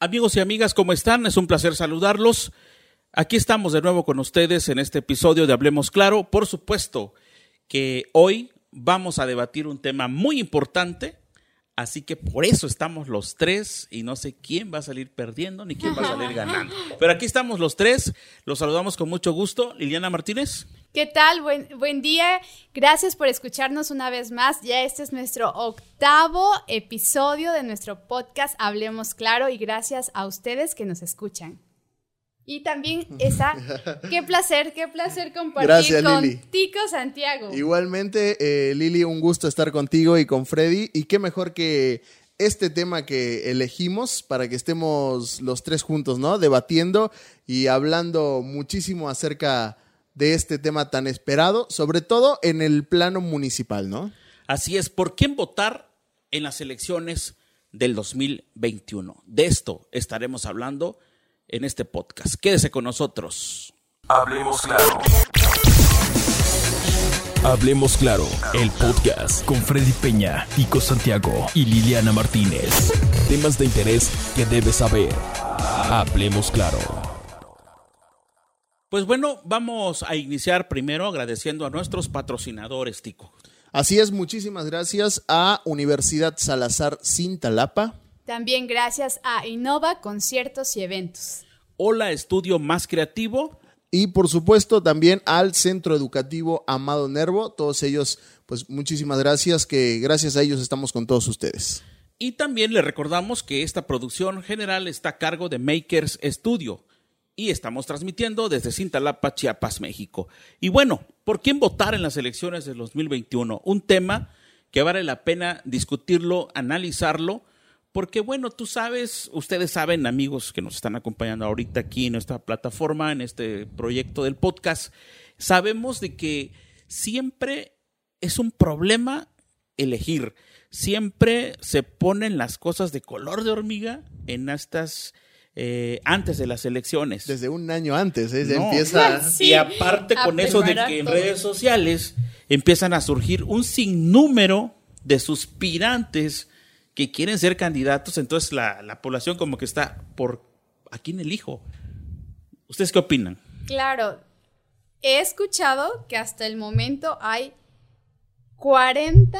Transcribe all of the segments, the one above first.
Amigos y amigas, ¿cómo están? Es un placer saludarlos. Aquí estamos de nuevo con ustedes en este episodio de Hablemos Claro. Por supuesto que hoy vamos a debatir un tema muy importante, así que por eso estamos los tres y no sé quién va a salir perdiendo ni quién va a salir ganando. Pero aquí estamos los tres, los saludamos con mucho gusto. Liliana Martínez. ¿Qué tal? Buen, buen día. Gracias por escucharnos una vez más. Ya este es nuestro octavo episodio de nuestro podcast Hablemos Claro y gracias a ustedes que nos escuchan. Y también esa, qué placer, qué placer compartir Gracias, con Lili. Tico Santiago. Igualmente, eh, Lili, un gusto estar contigo y con Freddy. Y qué mejor que este tema que elegimos para que estemos los tres juntos, ¿no? Debatiendo y hablando muchísimo acerca de este tema tan esperado, sobre todo en el plano municipal, ¿no? Así es, ¿por quién votar en las elecciones del 2021? De esto estaremos hablando en este podcast. Quédese con nosotros. Hablemos claro. Hablemos Claro, el podcast con Freddy Peña, Tico Santiago y Liliana Martínez. Temas de interés que debes saber. Hablemos Claro. Pues bueno, vamos a iniciar primero agradeciendo a nuestros patrocinadores, Tico. Así es, muchísimas gracias a Universidad Salazar Cintalapa. También gracias a Innova Conciertos y Eventos. Hola, estudio más creativo. Y por supuesto también al Centro Educativo Amado Nervo. Todos ellos, pues muchísimas gracias, que gracias a ellos estamos con todos ustedes. Y también le recordamos que esta producción general está a cargo de Makers Studio y estamos transmitiendo desde Cintalapa, Chiapas, México. Y bueno, ¿por quién votar en las elecciones del 2021? Un tema que vale la pena discutirlo, analizarlo, porque bueno, tú sabes, ustedes saben, amigos que nos están acompañando ahorita aquí en nuestra plataforma, en este proyecto del podcast, sabemos de que siempre es un problema elegir. Siempre se ponen las cosas de color de hormiga en estas eh, antes de las elecciones. Desde un año antes, ¿eh? Ya No. empieza. Sí, y aparte a con eso de que en redes sociales empiezan a surgir un sinnúmero de suspirantes que quieren ser candidatos, entonces la, la población como que está por ¿a quién elijo? ¿Ustedes qué opinan? Claro, he escuchado que hasta el momento hay 40,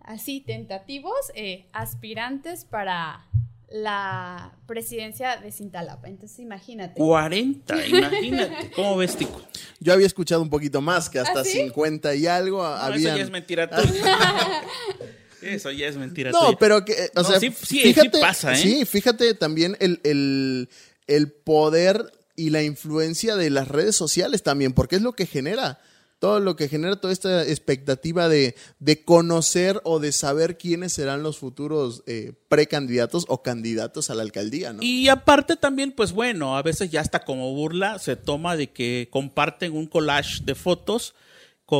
así tentativos, eh, aspirantes para la presidencia de Cintalapa. Entonces, imagínate. 40, imagínate. ¿Cómo ves, Tico? Yo había escuchado un poquito más, que hasta ¿Ah, sí? 50 y algo No, habían. Eso ya es mentira tuya. Eso ya es mentira No, tuya. pero que, eh, o No, sea, sí- sí- sí fíjate, pasa, ¿eh? sí, fíjate también el, el, el poder y la influencia de las redes sociales también, porque es lo que genera, todo lo que genera toda esta expectativa de, de conocer o de saber quiénes serán los futuros eh, precandidatos o candidatos a la alcaldía, ¿no? Y aparte también, pues bueno, a veces ya hasta como burla se toma de que comparten un collage de fotos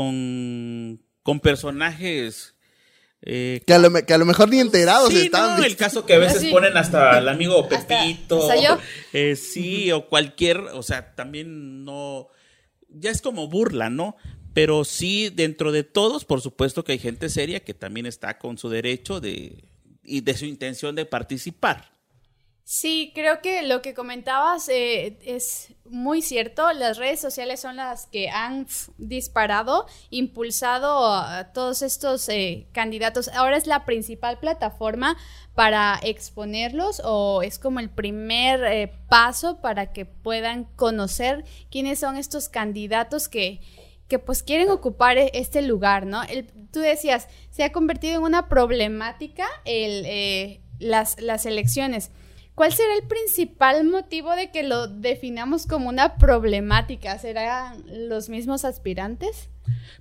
con, con personajes. eh, que, a lo, que a lo mejor ni enterados sí, estaban. no, el caso que a veces Sí. ponen hasta el amigo Pepito. hasta yo. eh, sí, o cualquier, o sea, también no, ya es como burla, ¿no? Pero sí, dentro de todos, por supuesto que hay gente seria que también está con su derecho de, y de su intención de participar. Sí, creo que lo que comentabas eh, es muy cierto. Las redes sociales son las que han disparado, impulsado a todos estos eh, candidatos. Ahora es la principal plataforma para exponerlos o es como el primer eh, paso para que puedan conocer quiénes son estos candidatos que, que pues quieren ocupar e- este lugar, ¿no? Tú decías, se ha convertido en una problemática el, eh, las, las elecciones. ¿Cuál será el principal motivo de que lo definamos como una problemática? ¿Serán los mismos aspirantes?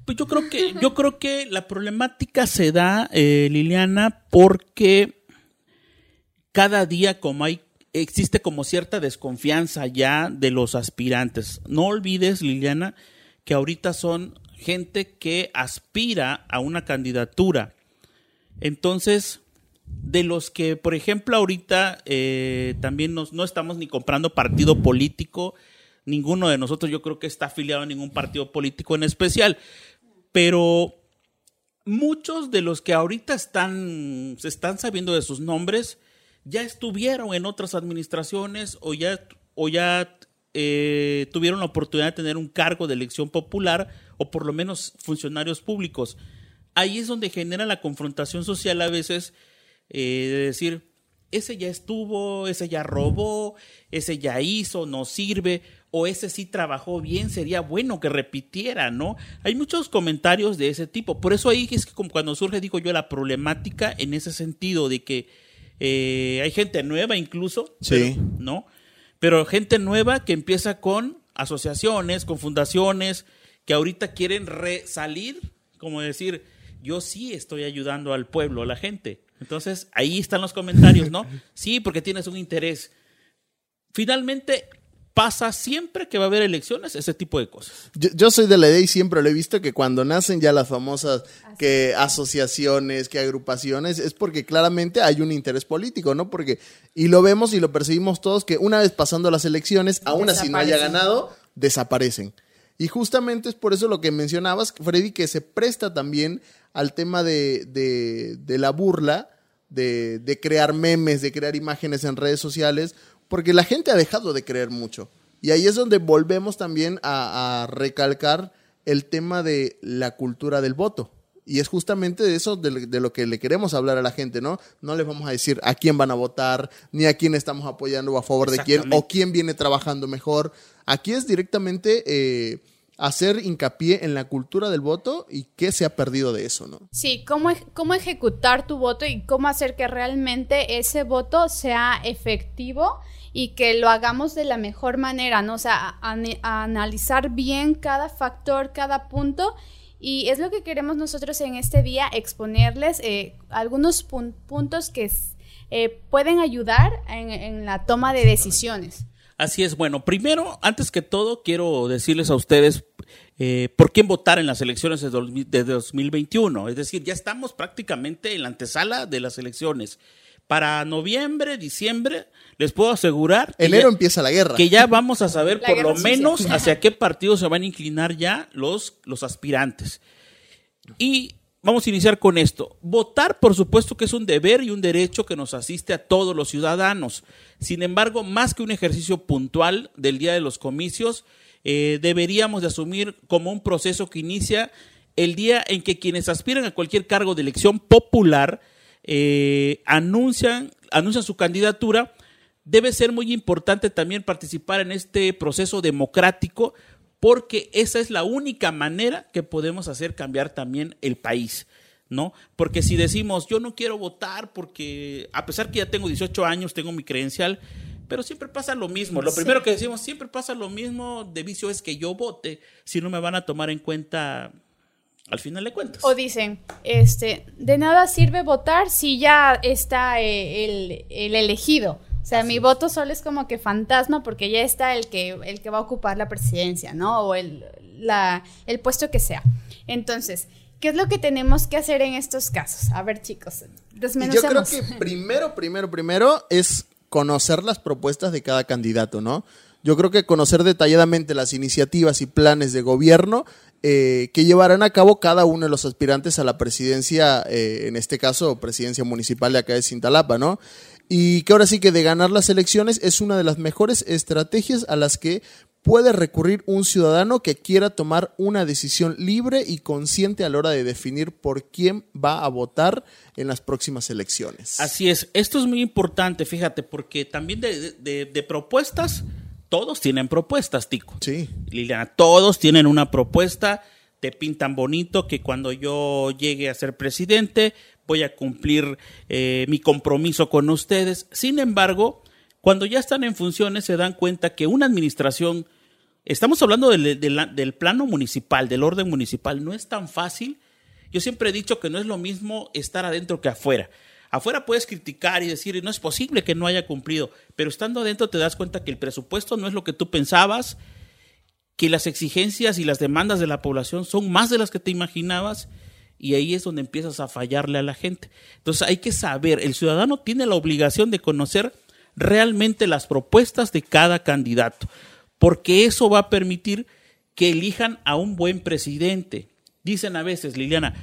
Pues yo creo que, yo creo que la problemática se da, eh, Liliana, porque cada día como hay, existe como cierta desconfianza ya de los aspirantes. No olvides, Liliana, que ahorita son gente que aspira a una candidatura. Entonces, de los que, por ejemplo, ahorita eh, también nos- no estamos ni comprando partido político, ninguno de nosotros yo creo que está afiliado a ningún partido político en especial, pero muchos de los que ahorita están, se están sabiendo de sus nombres, ya estuvieron en otras administraciones o ya, o ya eh, tuvieron la oportunidad de tener un cargo de elección popular o por lo menos funcionarios públicos. Ahí es donde genera la confrontación social a veces eh, de decir, ese ya estuvo, ese ya robó, ese ya hizo, no sirve, o ese sí trabajó bien, sería bueno que repitiera, ¿no? Hay muchos comentarios de ese tipo. Por eso ahí es que como cuando surge, digo yo, la problemática en ese sentido de que eh, hay gente nueva incluso, Sí. ¿no? Pero gente nueva que empieza con asociaciones, con fundaciones, que ahorita quieren resalir, como decir, yo sí estoy ayudando al pueblo, a la gente. Entonces, ahí están los comentarios, ¿no? Sí, porque tienes un interés. Finalmente, pasa siempre que va a haber elecciones, ese tipo de cosas. Yo, yo soy de la idea y siempre lo he visto que cuando nacen ya las famosas que asociaciones, que agrupaciones, es porque claramente hay un interés político, ¿no? Porque, y lo vemos y lo percibimos todos, que una vez pasando las elecciones, aún así no haya ganado, desaparecen. Y justamente es por eso lo que mencionabas, Freddy, que se presta también al tema de, de- de la burla, de, de crear memes, de crear imágenes en redes sociales, porque la gente ha dejado de creer mucho. Y ahí es donde volvemos también a, a recalcar el tema de la cultura del voto. Y es justamente de eso de, de lo que le queremos hablar a la gente, ¿no? No les vamos a decir a quién van a votar, ni a quién estamos apoyando o a favor de quién, o quién viene trabajando mejor. Aquí es directamente eh, hacer hincapié en la cultura del voto y qué se ha perdido de eso, ¿no? Sí, cómo, cómo ejecutar tu voto y cómo hacer que realmente ese voto sea efectivo y que lo hagamos de la mejor manera, ¿no? O sea, a- a- a analizar bien cada factor, cada punto. Y es lo que queremos nosotros en este día, exponerles eh, algunos pun- puntos que eh, pueden ayudar en, en la toma de decisiones. Así es, bueno, primero, antes que todo, quiero decirles a ustedes eh, por quién votar en las elecciones de, dos- de 2021. Es decir, ya estamos prácticamente en la antesala de las elecciones. Para noviembre, diciembre, les puedo asegurar que, Enero ya, empieza la guerra. que ya vamos a saber La por lo sucia. menos hacia qué partido se van a inclinar ya los, los aspirantes. Y vamos a iniciar con esto. Votar, por supuesto que es un deber y un derecho que nos asiste a todos los ciudadanos. Sin embargo, más que un ejercicio puntual del día de los comicios, eh, deberíamos de asumir como un proceso que inicia el día en que quienes aspiran a cualquier cargo de elección popular eh, anuncian, anuncian su candidatura. Debe ser muy importante también participar en este proceso democrático porque esa es la única manera que podemos hacer cambiar también el país, ¿no? Porque si decimos, yo no quiero votar porque, a pesar que ya tengo 18 años, tengo mi credencial, pero siempre pasa lo mismo. Lo Sí. primero que decimos, siempre pasa lo mismo de vicio es que yo vote, si no me van a tomar en cuenta al final de cuentas. O dicen, este, de nada sirve votar si ya está eh, el, el elegido. O sea, mi voto solo es como que fantasma porque ya está el que, el que va a ocupar la presidencia, ¿no? O el, la, el puesto que sea. Entonces, ¿qué es lo que tenemos que hacer en estos casos? A ver, chicos, Y yo creo que primero, primero, primero es conocer las propuestas de cada candidato, ¿no? Yo creo que conocer detalladamente las iniciativas y planes de gobierno eh, que llevarán a cabo cada uno de los aspirantes a la presidencia, eh, en este caso, presidencia municipal de acá de Cintalapa, ¿no? Y que ahora sí que de ganar las elecciones es una de las mejores estrategias a las que puede recurrir un ciudadano que quiera tomar una decisión libre y consciente a la hora de definir por quién va a votar en las próximas elecciones. Así es, esto es muy importante, fíjate, porque también de, de- de propuestas, todos tienen propuestas, Tico. Sí. Liliana, todos tienen una propuesta, te pintan bonito que cuando yo llegue a ser presidente voy a cumplir eh, mi compromiso con ustedes. Sin embargo, cuando ya están en funciones se dan cuenta que una administración, estamos hablando del, del- del plano municipal, del orden municipal, no es tan fácil. Yo siempre he dicho que no es lo mismo estar adentro que afuera. Afuera puedes criticar y decir, no es posible que no haya cumplido, pero estando adentro te das cuenta que el presupuesto no es lo que tú pensabas, que las exigencias y las demandas de la población son más de las que te imaginabas y ahí es donde empiezas a fallarle a la gente. Entonces hay que saber, el ciudadano tiene la obligación de conocer realmente las propuestas de cada candidato, porque eso va a permitir que elijan a un buen presidente. Dicen a veces, Liliana,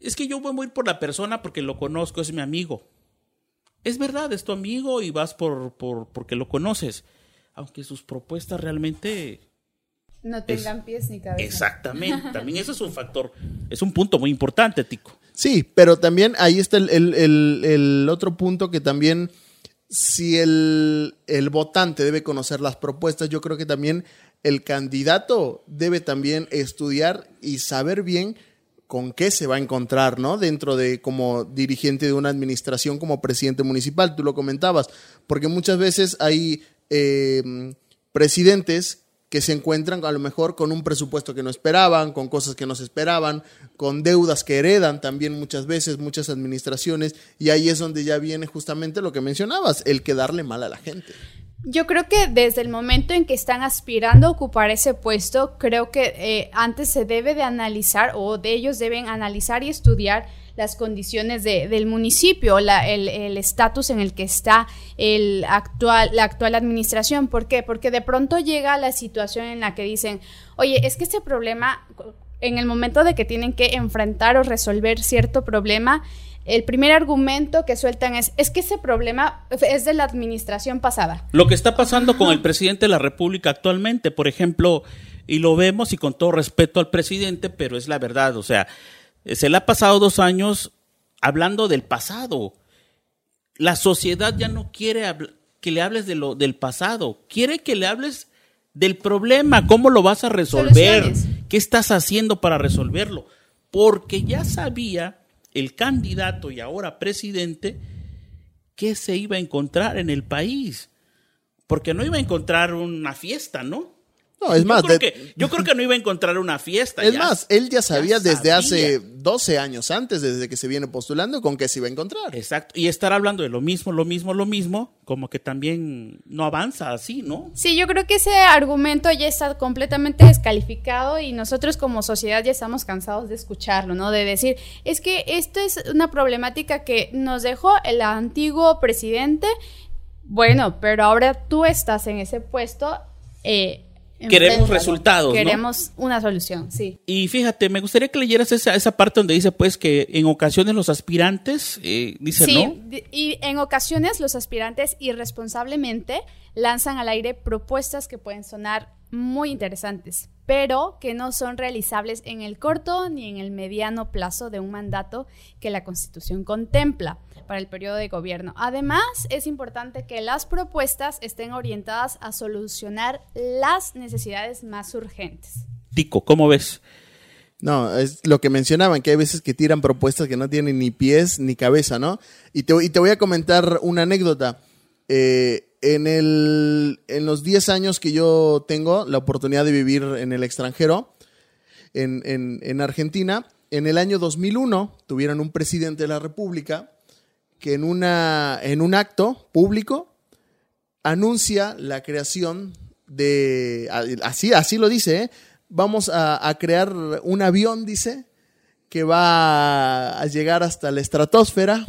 es que yo voy a ir por la persona porque lo conozco, es mi amigo. es verdad, es tu amigo y vas por, por porque lo conoces, aunque sus propuestas realmente no tengan pies ni cabeza. Exactamente, también eso es un factor, es un punto muy importante, Tico. Sí, pero también ahí está el, el, el, otro punto que también, si el, el votante debe conocer las propuestas, yo creo que también el candidato debe también estudiar y saber bien con qué se va a encontrar, ¿no? Dentro de como dirigente de una administración, como presidente municipal, tú lo comentabas, porque muchas veces hay eh, presidentes que se encuentran a lo mejor con un presupuesto que no esperaban, con cosas que no se esperaban, con deudas que heredan también muchas veces, muchas administraciones, y ahí es donde ya viene justamente lo que mencionabas, el quedarle mal a la gente. Yo creo que desde el momento en que están aspirando a ocupar ese puesto, creo que eh, antes se debe de analizar o de ellos deben analizar y estudiar las condiciones del municipio, el estatus en el que está el actual, la actual administración. ¿Por qué? Porque de pronto llega la situación en la que dicen, oye, es que este problema, en el momento de que tienen que enfrentar o resolver cierto problema, el primer argumento que sueltan es, es que ese problema es de la administración pasada. Lo que está pasando con el presidente de la República actualmente, por ejemplo, y lo vemos y con todo respeto al presidente, pero es la verdad, o sea, se le ha pasado dos años hablando del pasado. La sociedad ya no quiere que le hables de lo, del pasado, quiere que le hables del problema, cómo lo vas a resolver, qué estás haciendo para resolverlo, porque ya sabía el candidato y ahora presidente qué se iba a encontrar en el país. Porque no iba a encontrar una fiesta, ¿no? No, es más. Creo que, yo creo que no iba a encontrar una fiesta. Es más, él ya sabía desde hace 12 años antes, desde que se viene postulando, con qué se iba a encontrar. Exacto. Y estar hablando de lo mismo, lo mismo, lo mismo, como que también no avanza así, ¿no? Sí, yo creo que ese argumento ya está completamente descalificado y nosotros como sociedad ya estamos cansados de escucharlo, ¿no? De decir, es que esto es una problemática que nos dejó el antiguo presidente. Bueno, pero ahora tú estás en ese puesto. Eh, Queremos resultados. Queremos una solución, sí. Y fíjate, me gustaría que leyeras esa, esa parte donde dice pues que en ocasiones los aspirantes, eh, dicen, sí, y en ocasiones los aspirantes irresponsablemente lanzan al aire propuestas que pueden sonar muy interesantes, pero que no son realizables en el corto ni en el mediano plazo de un mandato que la Constitución contempla para el periodo de gobierno. Además, es importante que las propuestas estén orientadas a solucionar las necesidades más urgentes. Tico, ¿cómo ves? No, es lo que mencionaban, que hay veces que tiran propuestas que no tienen ni pies ni cabeza, ¿no? Y te, y te voy a comentar una anécdota. Eh, en, el, en los 10 años que yo tengo la oportunidad de vivir en el extranjero, en, en, en Argentina, en el año 2001 tuvieron un presidente de la República que en, una, en un acto público anuncia la creación de, así, así lo dice, ¿eh? vamos a, crear un avión, dice, que va a llegar hasta la estratosfera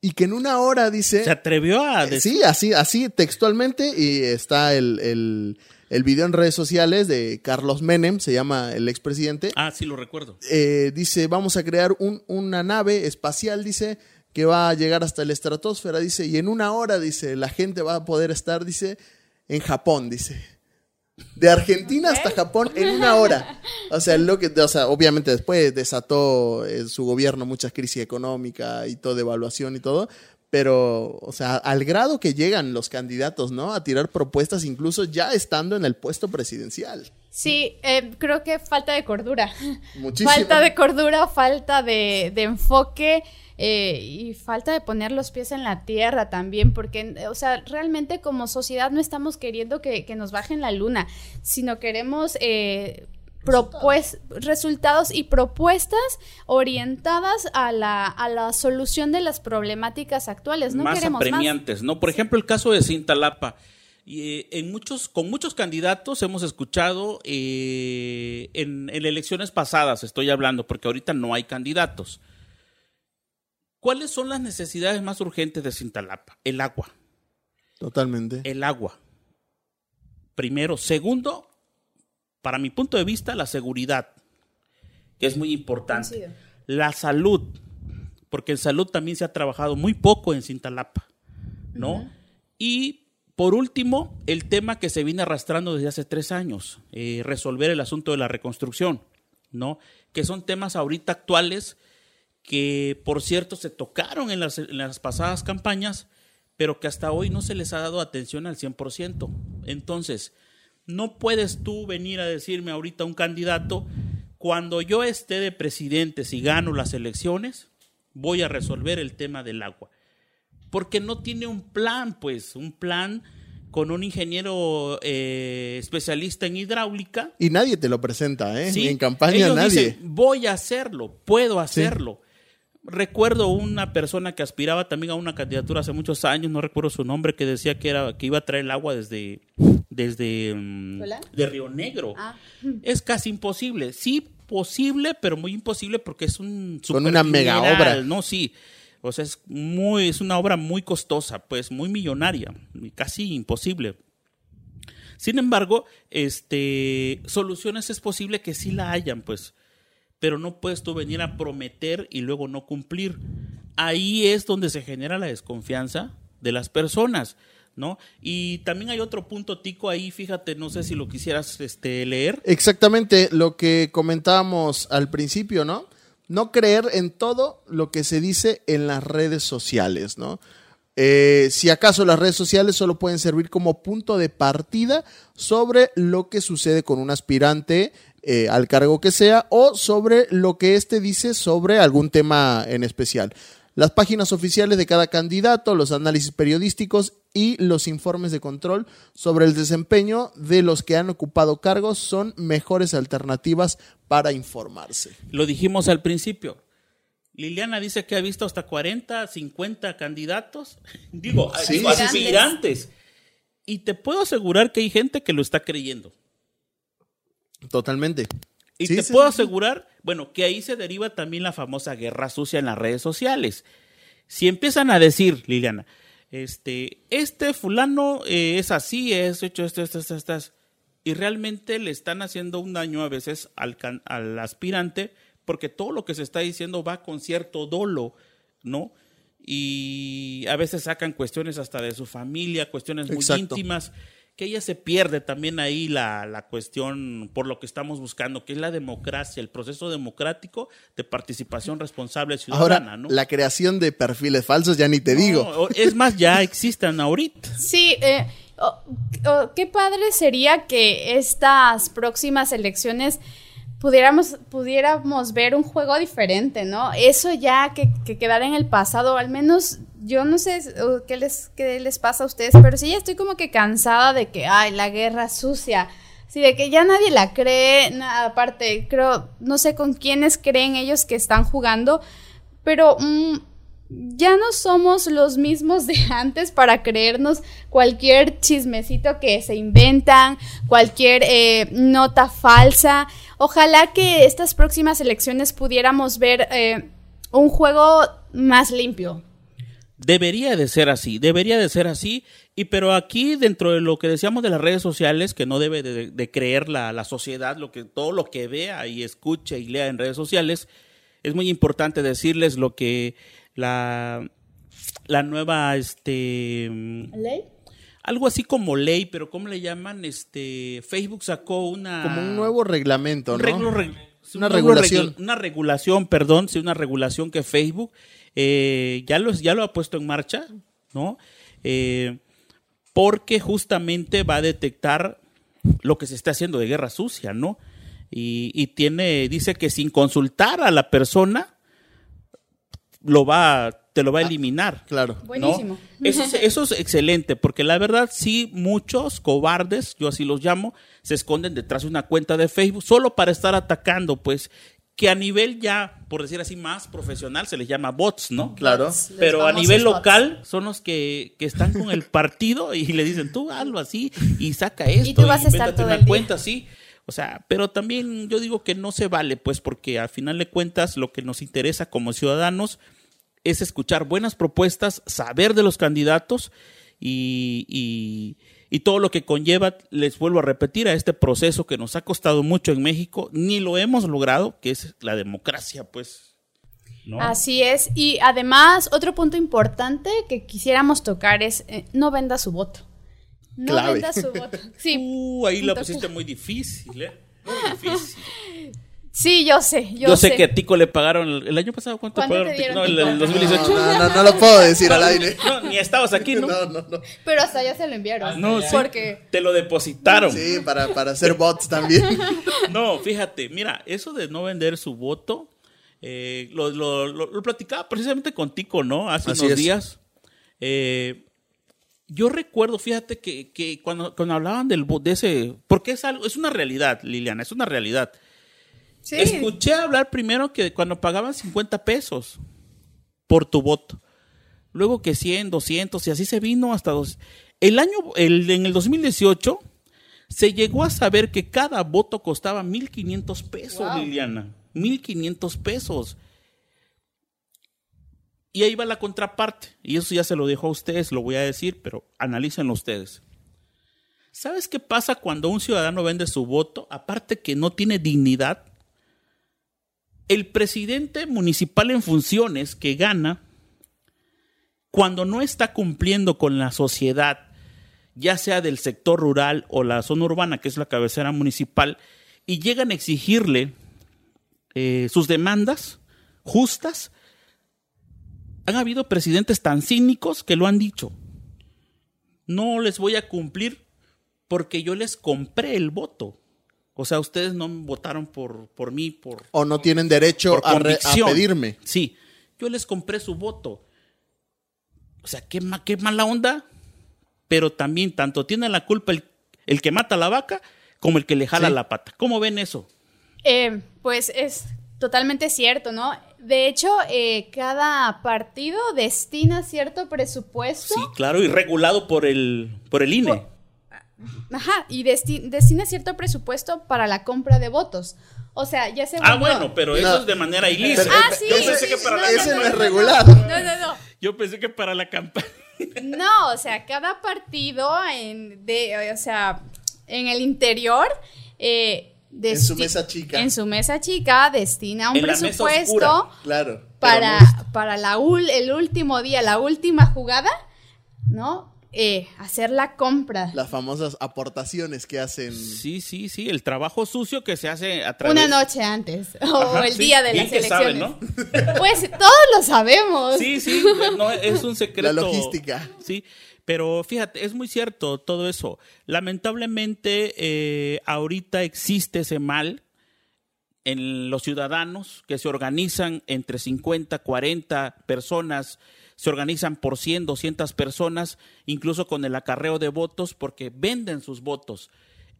y que en una hora, dice... Se atrevió a decir... Sí, así, así textualmente y está el, el, el video en redes sociales de Carlos Menem, se llama el expresidente. Ah, sí, lo recuerdo. Eh, dice, vamos a crear un, una nave espacial, dice, que va a llegar hasta la estratosfera, dice, y en una hora, dice, la gente va a poder estar, dice, en Japón, dice. De Argentina hasta Japón en una hora. O sea, lo que, o sea, obviamente después desató eh, su gobierno mucha crisis económica y todo, evaluación y todo, pero, o sea, al grado que llegan los candidatos, ¿no? A tirar propuestas incluso ya estando en el puesto presidencial. Sí, eh, creo que falta de cordura. Muchísimo. Falta de cordura, falta de, de enfoque. Eh, y falta de poner los pies en la tierra también, porque, o sea, realmente como sociedad no estamos queriendo que, nos bajen la luna, sino queremos... Eh, resultados y propuestas orientadas a la, a la solución de las problemáticas actuales. No más queremos apremiantes, ¿no? Por ejemplo, el caso de Cintalapa. Y, eh, en muchos, con muchos candidatos hemos escuchado en, en elecciones pasadas, estoy hablando, porque ahorita no hay candidatos. ¿Cuáles son las necesidades más urgentes de Cintalapa? El agua. Totalmente. El agua. Primero. Segundo, para mi punto de vista, la seguridad, que es muy importante. La salud. porque en salud también se ha trabajado muy poco en Cintalapa, ¿no? Y por último, el tema que se viene arrastrando desde hace tres años, eh, resolver el asunto de la reconstrucción, ¿no? Que son temas ahorita actuales que, por cierto, se tocaron en las, en las pasadas campañas, pero que hasta hoy no se les ha dado atención al 100%. Entonces, no puedes tú venir a decirme ahorita un candidato, cuando yo esté de presidente, si gano las elecciones, voy a resolver el tema del agua. Porque no tiene un plan, pues, un plan con un ingeniero eh, especialista en hidráulica. Y nadie te lo presenta, ¿eh? Sí, en campaña nadie. dicen, voy a hacerlo, puedo hacerlo. Recuerdo una persona que aspiraba también a una candidatura hace muchos años, no recuerdo su nombre, que decía que era que iba a traer el agua desde desde mm, ¿Hola? de Río Negro. Ah. Es casi imposible. Sí, posible, pero muy imposible porque es un Con una mega obra. No, sí. O sea, es muy es una obra muy costosa, pues muy millonaria, casi imposible. Sin embargo, este soluciones es posible que sí la hayan, pues, pero no puedes tú venir a prometer y luego no cumplir. Ahí es donde se genera la desconfianza de las personas, ¿no? Y también hay otro punto tico ahí, fíjate, no sé si lo quisieras este leer. Exactamente lo que comentábamos al principio, ¿no? No creer en todo lo que se dice en las redes sociales, ¿no? Eh, si acaso las redes sociales solo pueden servir como punto de partida sobre lo que sucede con un aspirante eh, al cargo que sea o sobre lo que éste dice sobre algún tema en especial. Las páginas oficiales de cada candidato, los análisis periodísticos y los informes de control sobre el desempeño de los que han ocupado cargos son mejores alternativas para informarse. Lo dijimos al principio. Liliana dice que ha visto hasta 40, 50 candidatos, digo, Sí, aspirantes. Y te puedo asegurar que hay gente que lo está creyendo. Totalmente. Y Sí, te sí, puedo sí, asegurar, bueno, que ahí se deriva también la famosa guerra sucia en las redes sociales. Si empiezan a decir, Liliana, este, este fulano eh, es así, es hecho esto, esto, esto, esto, esto", y realmente le están haciendo un daño a veces al, can- al aspirante, porque todo lo que se está diciendo va con cierto dolo, ¿no? Y a veces sacan cuestiones hasta de su familia, cuestiones muy Exacto. íntimas, que ella se pierde también ahí la, la cuestión por lo que estamos buscando, que es la democracia, el proceso democrático de participación responsable ciudadana, Ahora, ¿no? la creación de perfiles falsos ya ni te No, digo. es más, ya existan ahorita. Sí, eh, oh, oh, qué padre sería que estas próximas elecciones pudiéramos, pudiéramos ver un juego diferente, ¿no? Eso ya que, que quedara en el pasado, al menos yo no sé qué les, qué les pasa a ustedes, pero sí ya estoy como que cansada de que, ay, la guerra sucia. Sí, de que ya nadie la cree, na- aparte, creo, no sé con quiénes creen ellos que están jugando, pero mm, ya no somos los mismos de antes para creernos cualquier chismecito que se inventan, cualquier eh, nota falsa. Ojalá que estas próximas elecciones pudiéramos ver eh, un juego más limpio. Debería de ser así, debería de ser así, y pero aquí dentro de lo que decíamos de las redes sociales, que no debe de, de creer la, la sociedad, lo que, todo lo que vea y escuche y lea en redes sociales, es muy importante decirles lo que la, la nueva, este, ¿Ley? algo así como ley, pero ¿cómo le llaman? Este, Facebook sacó una... Como un nuevo reglamento, un ¿no? reglo- reg- Una regulación. regla- una regulación, perdón, sí, una regulación que Facebook eh, ya, lo, ya lo ha puesto en marcha, ¿no? Eh, porque justamente va a detectar lo que se está haciendo de guerra sucia, ¿no? Y, y tiene, dice que sin consultar a la persona, lo va, te lo va a eliminar. Claro. ¿no? Buenísimo. Eso, es, eso es excelente, porque la verdad sí, muchos cobardes, yo así los llamo, se esconden detrás de una cuenta de Facebook solo para estar atacando, pues, que a nivel ya, por decir así, más profesional se les llama bots, ¿no? Claro. Pero a nivel local son los que, que están con el partido y le dicen, tú hazlo así y saca esto. Y tú vas a estar todo una el día. cuenta así. O sea, pero también yo digo que no se vale, pues, porque al final de cuentas lo que nos interesa como ciudadanos es escuchar buenas propuestas, saber de los candidatos y, y- y todo lo que conlleva, les vuelvo a repetir, a este proceso que nos ha costado mucho en México, ni lo hemos logrado, que es la democracia, pues. ¿no? Así es. Y además, otro punto importante que quisiéramos tocar es eh, no venda su voto. No Clave. venda su voto. Sí, Uh, ahí la pusiste muy difícil, ¿eh? Muy difícil. sí, yo sé, yo, Yo, sé. que a Tico le pagaron el, el año pasado. ¿Cuánto, ¿Cuánto pagaron? te dieron, no, el, el 2018. No, no, no lo puedo decir al aire. No, ni estabas aquí, ¿no? No, no, no. Pero hasta ya se lo enviaron. No, sí. Porque Te lo depositaron. Sí, para, para hacer bots también. No, fíjate, mira, eso de no vender su voto, eh, lo, lo- lo- lo platicaba precisamente con Tico, ¿no? Hace Así unos es. días. Eh, yo recuerdo, fíjate, que, que cuando, cuando hablaban del voto, de ese, porque es algo, es una realidad, Liliana, es una realidad. Sí, Escuché hablar primero que cuando pagaban 50 pesos por tu voto, luego que 100, 200 y así se vino hasta dos. El año, el, en el 2018 se llegó a saber que cada voto costaba 1.500 pesos, Wow. Liliana. 1.500 pesos. Y ahí va la contraparte. Y eso ya se lo dejo a ustedes, lo voy a decir, pero analícenlo ustedes. ¿Sabes qué pasa cuando un ciudadano vende su voto? Aparte que no tiene dignidad, el presidente municipal en funciones que gana, cuando no está cumpliendo con la sociedad, ya sea del sector rural o la zona urbana, que es la cabecera municipal, y llegan a exigirle eh, sus demandas justas, han habido presidentes tan cínicos que lo han dicho. No les voy a cumplir porque yo les compré el voto. O sea, ustedes no votaron por, por mí, por, O no tienen derecho por a, re- a pedirme. Sí, yo les compré su voto. O sea, qué, ma- qué mala onda. Pero también tanto tiene la culpa el, el que mata a la vaca como el que le jala Sí. la pata. ¿Cómo ven eso? eh, pues es totalmente cierto, ¿no? De hecho, eh, cada partido destina cierto presupuesto. Sí, claro, y regulado por el, por el INE. Ajá, y desti- destina cierto presupuesto para la compra de votos. O sea, ya se Ah, bueno, pero eso No. es de manera ilícita. Ah, sí. Yo pensé que para la No, no, Ese no campaña. es regulado. No, no, no. Yo pensé que para la campaña. No, o sea, cada partido en, de, o sea, en el interior eh, En su mesa chica. En su mesa chica destina un En la presupuesto oscura. Claro. para, para la ul- el último día, la última jugada, ¿no? Eh, hacer la compra. Las famosas aportaciones que hacen. Sí, sí, sí, el trabajo sucio que se hace a través Una noche antes o Ajá, el sí, día de bien las que elecciones. saben, ¿no? Pues todos lo sabemos. Sí, sí, no, es un secreto. La logística. Sí, pero fíjate, es muy cierto todo eso. Lamentablemente, eh, ahorita existe ese mal en los ciudadanos que se organizan entre 50, 40 personas, se organizan por 100, 200 personas, incluso con el acarreo de votos, porque venden sus votos.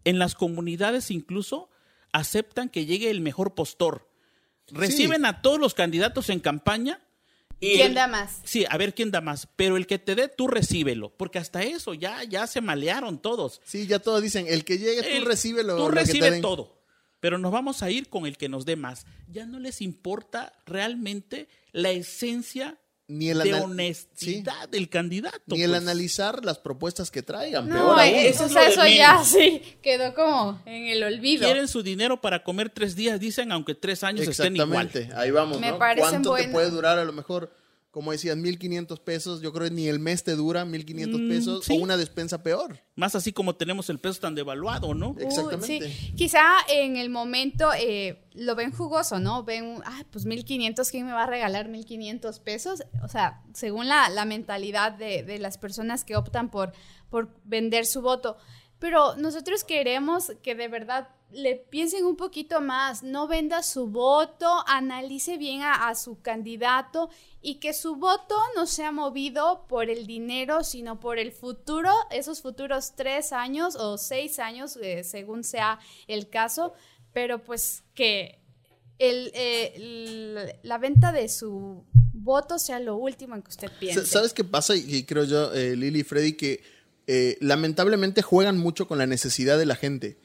En las comunidades incluso aceptan que llegue el mejor postor. Reciben a todos los candidatos en campaña. y ¿Quién el- da más? Sí, a ver quién da más. Pero el que te dé, tú recíbelo. Porque hasta eso ya, ya se malearon todos. Sí, ya todos dicen, el que llegue, El- tú recibe lo, Tú lo que te recibe den. todo. Pero nos vamos a ir con el que nos dé más. Ya no les importa realmente la esencia Ni el de honestidad del candidato. Ni el pues. analizar las propuestas que traigan. No, peor aún. eh, Eso o sea, eso ya sí quedó como en el olvido. Quieren su dinero para comer tres días, dicen, aunque tres años estén igual. Exactamente, ahí vamos, Me ¿no? parecen ¿Cuánto te puede durar a lo mejor? Como decían, 1500 pesos, yo creo que ni el mes te dura 1500 Mm, pesos sí. o una despensa peor. Más así como tenemos el peso tan devaluado, ¿no? Exactamente. sí. Quizá en el momento eh, lo ven jugoso, ¿no? Ven, ah, pues 1500, ¿quién me va a regalar 1500 pesos? O sea, según la, la mentalidad de, de las personas que optan por, por vender su voto. Pero nosotros queremos que de verdad le piensen un poquito más, no venda su voto, analice bien a, a su candidato y que su voto no sea movido por el dinero, sino por el futuro, esos futuros tres años o seis años, eh, según sea el caso, pero pues que el, eh, la venta de su voto sea lo último en que usted piense. Sa- ¿Sabes qué pasa? Y y creo yo, eh, Lili y Freddy, que eh, lamentablemente juegan mucho con la necesidad de la gente.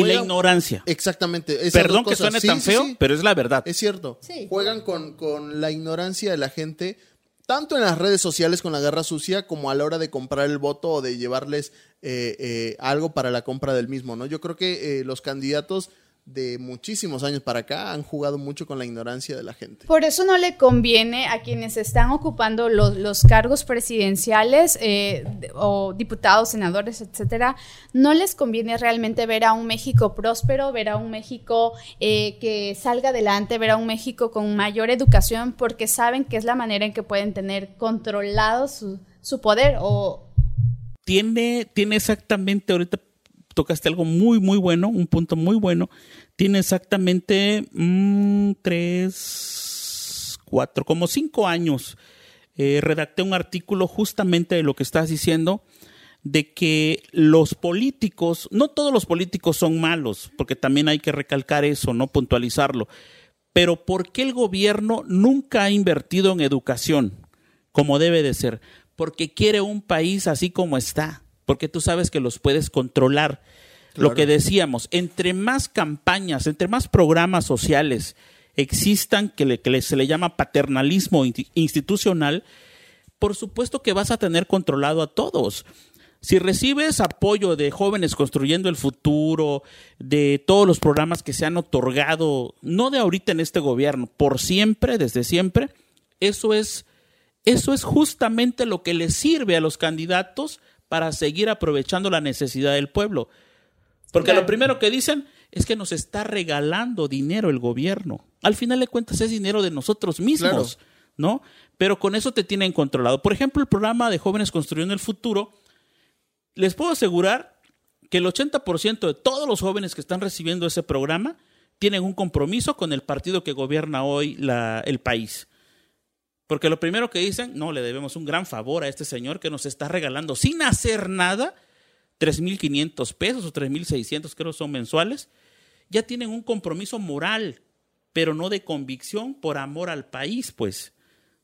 Y la ignorancia. Exactamente. esas Perdón que suene Sí, tan sí, feo, sí. pero es la verdad. Es cierto. Sí. Juegan con, con la ignorancia de la gente, tanto en las redes sociales con la guerra sucia, como a la hora de comprar el voto o de llevarles eh, eh, algo para la compra del mismo, ¿no? Yo creo que eh, los candidatos de muchísimos años para acá han jugado mucho con la ignorancia de la gente. Por eso no le conviene a quienes están ocupando los, los cargos presidenciales eh, o diputados, senadores, etcétera, no les conviene realmente ver a un México próspero, ver a un México eh, que salga adelante, ver a un México con mayor educación, porque saben que es la manera en que pueden tener controlado su, su poder o... Tiene, tiene exactamente ahorita tocaste algo muy, muy bueno, un punto muy bueno. Tiene exactamente mm, tres, cuatro, como cinco años. Eh, redacté un artículo justamente de lo que estás diciendo, de que los políticos, no todos los políticos son malos, porque también hay que recalcar eso, no puntualizarlo, pero ¿por qué el gobierno nunca ha invertido en educación como debe de ser? Porque quiere un país así como está porque tú sabes que los puedes controlar. Lo que decíamos, entre más campañas, entre más programas sociales existan que, se le llama paternalismo institucional, por supuesto que vas a tener controlado a todos. Si recibes apoyo de jóvenes construyendo el futuro, de todos los programas que se han otorgado, no de ahorita en este gobierno, por siempre, desde siempre, eso es, eso es justamente lo que le sirve a los candidatos para seguir aprovechando la necesidad del pueblo. Porque lo primero que dicen es que nos está regalando dinero el gobierno. Al final de cuentas es dinero de nosotros mismos, ¿no? Pero con eso te tienen controlado. Por ejemplo, el programa de Jóvenes Construyendo el Futuro, les puedo asegurar que el 80% de todos los jóvenes que están recibiendo ese programa tienen un compromiso con el partido que gobierna hoy la, el país. Porque lo primero que dicen, no, le debemos un gran favor a este señor que nos está regalando sin hacer nada 3.500 pesos o 3.600 creo son mensuales. Ya tienen un compromiso moral, pero no de convicción por amor al país, pues.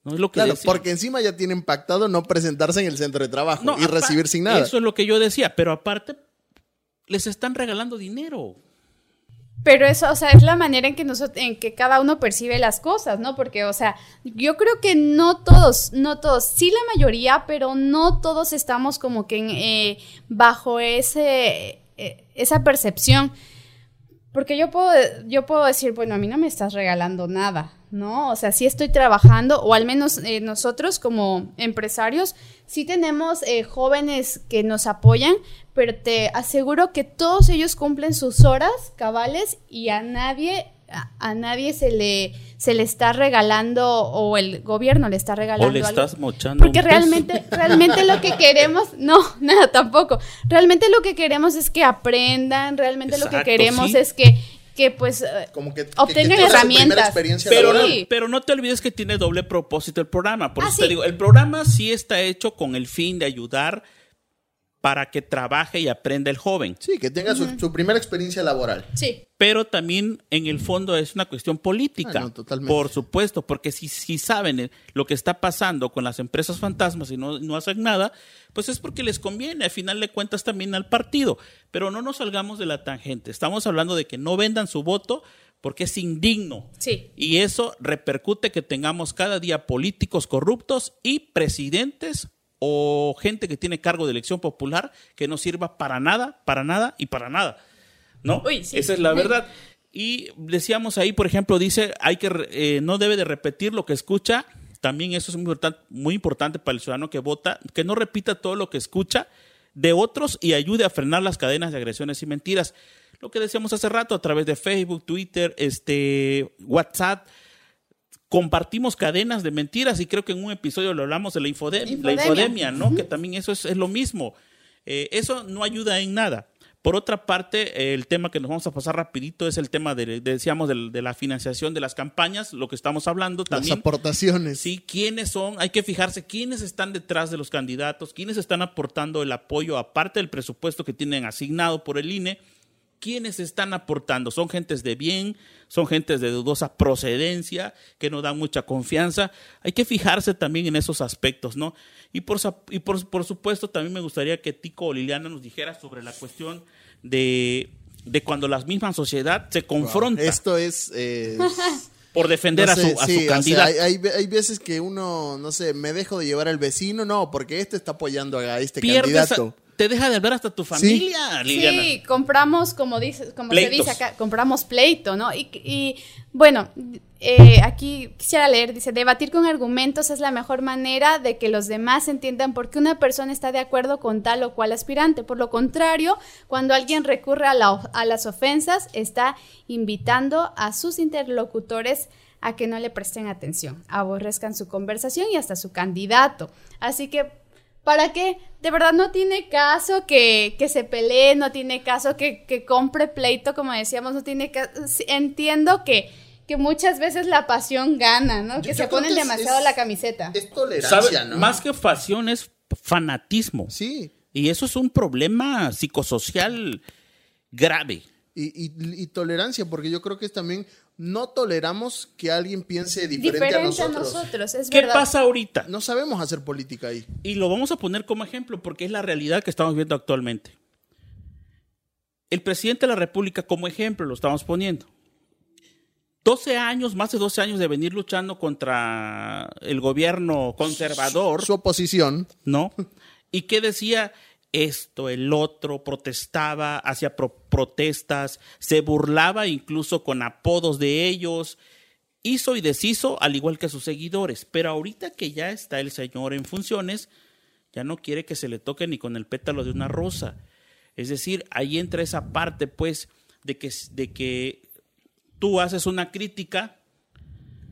No es lo que claro, porque encima ya tienen pactado no presentarse en el centro de trabajo y recibir sin nada. Eso es lo que yo decía, pero aparte les están regalando dinero. Pero eso, o sea, es la manera en que nosotros, en que cada uno percibe las cosas, ¿no? Porque, o sea, yo creo que no todos, no todos, sí la mayoría, pero no todos estamos como que eh, bajo ese, eh, esa percepción. Porque yo puedo, yo puedo decir, bueno, a mí no me estás regalando nada, ¿no? O sea, sí estoy trabajando, o al menos eh, nosotros como empresarios, sí tenemos eh, jóvenes que nos apoyan, pero te aseguro que todos ellos cumplen sus horas cabales y a nadie a, nadie se le se le está regalando o el gobierno le está regalando o le estás mochando porque realmente realmente lo que queremos no nada tampoco. Realmente lo que queremos es que aprendan realmente lo que queremos es que que pues eh, obtengan herramientas. Pero, no, pero no te olvides que tiene doble propósito el programa. Por ah, eso te digo, el programa sí está hecho con el fin de ayudar para que trabaje y aprenda el joven. Sí, que tenga su, primera experiencia laboral. Sí. Pero también en el fondo es una cuestión política. Ah, totalmente. Por supuesto, porque si, si saben lo que está pasando con las empresas fantasmas y no, no hacen nada, pues es porque les conviene, al final de cuentas también al partido. Pero no nos salgamos de la tangente. Estamos hablando de que no vendan su voto porque es indigno. Sí. Y eso repercute que tengamos cada día políticos corruptos y presidentes o gente que tiene cargo de elección popular que no sirva para nada, para nada y para nada. ¿No? Esa es la verdad. Y decíamos ahí, por ejemplo, dice, hay que eh, no debe de repetir lo que escucha. También eso es muy importante, muy importante para el ciudadano que vota, que no repita todo lo que escucha de otros y ayude a frenar las cadenas de agresiones y mentiras. Lo que decíamos hace rato a través de Facebook, Twitter, este, WhatsApp, compartimos cadenas de mentiras y creo que en un episodio lo hablamos de la, infodemia, la infodemia, ¿no? Que también eso es, lo mismo. Eh, eso no ayuda en nada. Por otra parte, el tema que nos vamos a pasar rapidito es el tema de, decíamos, de, la financiación de las campañas, lo que estamos hablando también. Las aportaciones. Sí, quiénes son, hay que fijarse quiénes están detrás de los candidatos, quiénes están aportando el apoyo, aparte del presupuesto que tienen asignado por el INE, ¿Quiénes están aportando? Son gentes de bien, son gentes de dudosa procedencia, que no dan mucha confianza. Hay que fijarse también en esos aspectos, ¿no? Y por, y por, supuesto, también me gustaría que Tico o Liliana nos dijera sobre la cuestión de, de cuando la misma sociedad se confronta. Esto es... por defender a su, a su candidato. hay, hay, veces que uno, no sé, me dejo de llevar al vecino, no, porque este está apoyando a este candidato. Te deja de hablar hasta tu familia, Liliana. Sí, compramos, como, dices, como se dice acá, compramos pleito, ¿no? Y, y, bueno, eh, aquí quisiera leer, dice, debatir con argumentos es la mejor manera de que los demás entiendan por qué una persona está de acuerdo con tal o cual aspirante. Por lo contrario, cuando alguien recurre a, la- a las ofensas, está invitando a sus interlocutores a que no le presten atención, aborrezcan su conversación y hasta su candidato. Así que ¿Para qué? De verdad no tiene caso que, que se pelee, no tiene caso que, que compre pleito, como decíamos, no tiene caso. Entiendo que, que muchas veces la pasión gana, ¿no? Que yo se ponen que es- demasiado es- la camiseta. Es tolerancia, ¿Sabe? ¿no? Más que pasión es fanatismo. Sí. Y eso es un problema psicosocial grave. Y, y- y tolerancia, porque yo creo que es también no toleramos que alguien piense diferente, Diferente a nosotros. es ¿Qué verdad. pasa ahorita? No sabemos hacer política ahí. Y lo vamos a poner como ejemplo porque es la realidad que estamos viendo actualmente. El presidente de la República como ejemplo lo estamos poniendo. 12 años, más de 12 años de venir luchando contra el gobierno conservador, Su oposición. ¿no? Y que decía esto, el otro, protestaba, hacía pro- protestas, se burlaba incluso con apodos de ellos, hizo y deshizo al igual que sus seguidores. Pero ahorita que ya está el señor en funciones, ya no quiere que se le toque ni con el pétalo de una rosa. Es decir, ahí entra esa parte, pues, de que, de que tú haces una crítica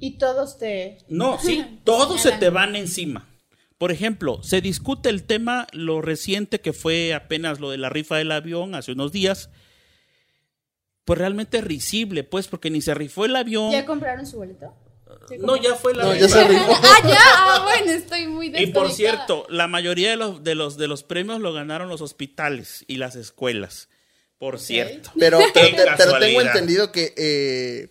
Y todos te... no, sí, todos se te van encima. Por ejemplo, se discute el tema, lo reciente que fue apenas lo de la rifa del avión hace unos días. Pues realmente es risible, pues, porque ni se rifó el avión. ¿Ya compraron su boleto? No, ya fue la No, ya se rifó. ah, ya, ah, bueno, estoy muy Y desconectada. por cierto, la mayoría de los, de los de los premios lo ganaron los hospitales y las escuelas. Por cierto. Pero, pero, te- pero tengo entendido que eh,